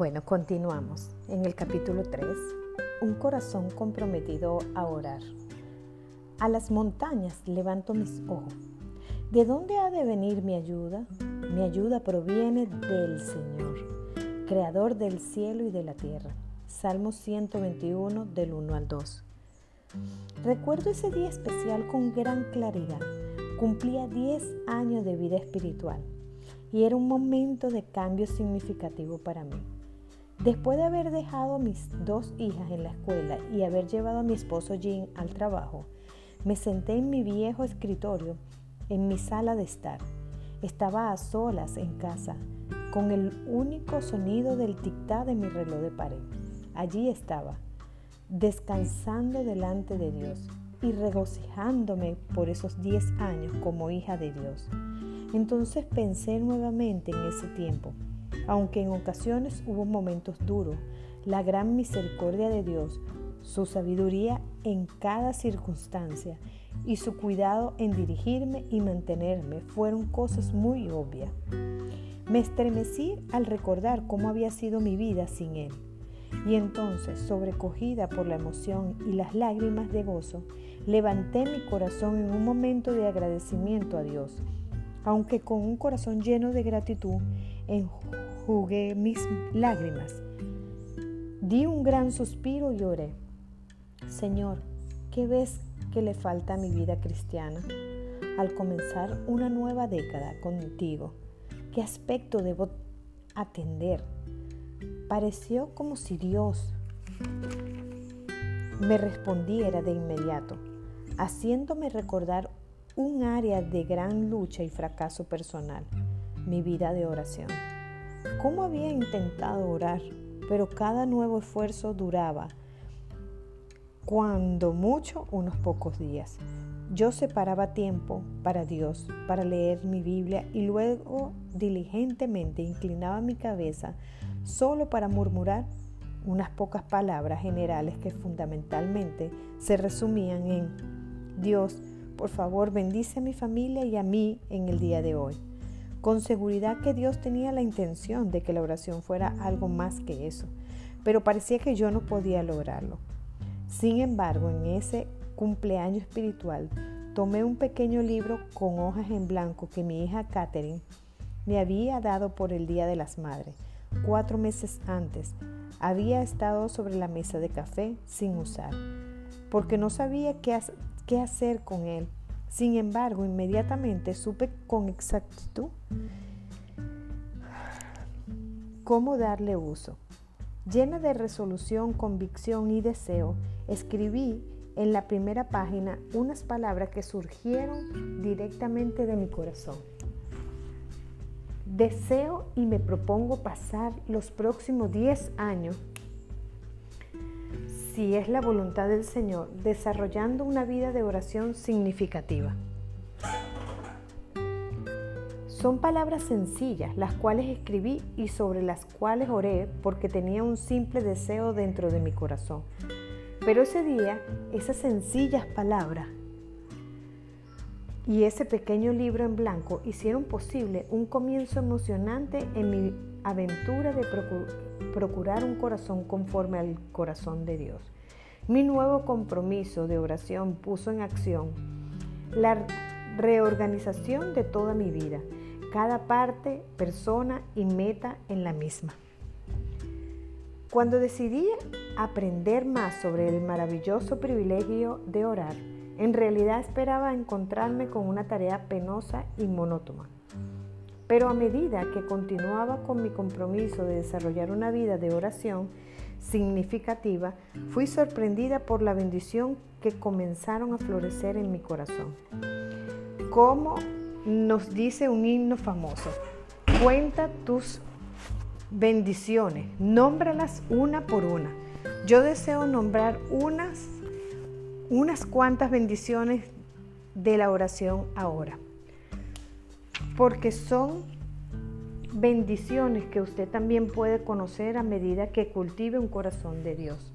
Bueno, continuamos. En el capítulo 3, un corazón comprometido a orar. A las montañas levanto mis ojos. ¿De dónde ha de venir mi ayuda? Mi ayuda proviene del Señor, Creador del cielo y de la tierra. Salmo 121 del 1 al 2. Recuerdo ese día especial con gran claridad. Cumplía 10 años de vida espiritual y era un momento de cambio significativo para mí. Después de haber dejado mis dos hijas en la escuela y haber llevado a mi esposo Jim al trabajo, me senté en mi viejo escritorio, en mi sala de estar. Estaba a solas en casa, con el único sonido del tic-tac de mi reloj de pared. Allí estaba, descansando delante de Dios y regocijándome por esos 10 años como hija de Dios. Entonces pensé nuevamente en ese tiempo aunque en ocasiones hubo momentos duros, la gran misericordia de Dios, su sabiduría en cada circunstancia y su cuidado en dirigirme y mantenerme fueron cosas muy obvias. Me estremecí al recordar cómo había sido mi vida sin Él. Y entonces, sobrecogida por la emoción y las lágrimas de gozo, levanté mi corazón en un momento de agradecimiento a Dios, aunque con un corazón lleno de gratitud, enjugué mis lágrimas. Di un gran suspiro y lloré. Señor, ¿qué ves que le falta a mi vida cristiana? Al comenzar una nueva década contigo, ¿qué aspecto debo atender? Pareció como si Dios me respondiera de inmediato, haciéndome recordar un área de gran lucha y fracaso personal mi vida de oración. ¿Cómo había intentado orar? Pero cada nuevo esfuerzo duraba, cuando mucho, unos pocos días. Yo separaba tiempo para Dios, para leer mi Biblia y luego diligentemente inclinaba mi cabeza solo para murmurar unas pocas palabras generales que fundamentalmente se resumían en Dios, por favor bendice a mi familia y a mí en el día de hoy con seguridad que Dios tenía la intención de que la oración fuera algo más que eso, pero parecía que yo no podía lograrlo. Sin embargo, en ese cumpleaños espiritual, tomé un pequeño libro con hojas en blanco que mi hija Catherine me había dado por el Día de las Madres. Cuatro meses antes, había estado sobre la mesa de café sin usar, porque no sabía qué, qué hacer con él sin embargo, inmediatamente supe con exactitud cómo darle uso. Llena de resolución, convicción y deseo, escribí en la primera página unas palabras que surgieron directamente de mi corazón. Deseo y me propongo pasar los próximos 10 años si es la voluntad del Señor, desarrollando una vida de oración significativa. Son palabras sencillas, las cuales escribí y sobre las cuales oré porque tenía un simple deseo dentro de mi corazón. Pero ese día, esas sencillas palabras y ese pequeño libro en blanco hicieron posible un comienzo emocionante en mi aventura de procurar un corazón conforme al corazón de Dios. Mi nuevo compromiso de oración puso en acción la reorganización de toda mi vida, cada parte, persona y meta en la misma. Cuando decidí aprender más sobre el maravilloso privilegio de orar, en realidad esperaba encontrarme con una tarea penosa y monótona. Pero a medida que continuaba con mi compromiso de desarrollar una vida de oración significativa, fui sorprendida por la bendición que comenzaron a florecer en mi corazón. Como nos dice un himno famoso, cuenta tus bendiciones, nómbralas una por una. Yo deseo nombrar unas, unas cuantas bendiciones de la oración ahora porque son bendiciones que usted también puede conocer a medida que cultive un corazón de Dios.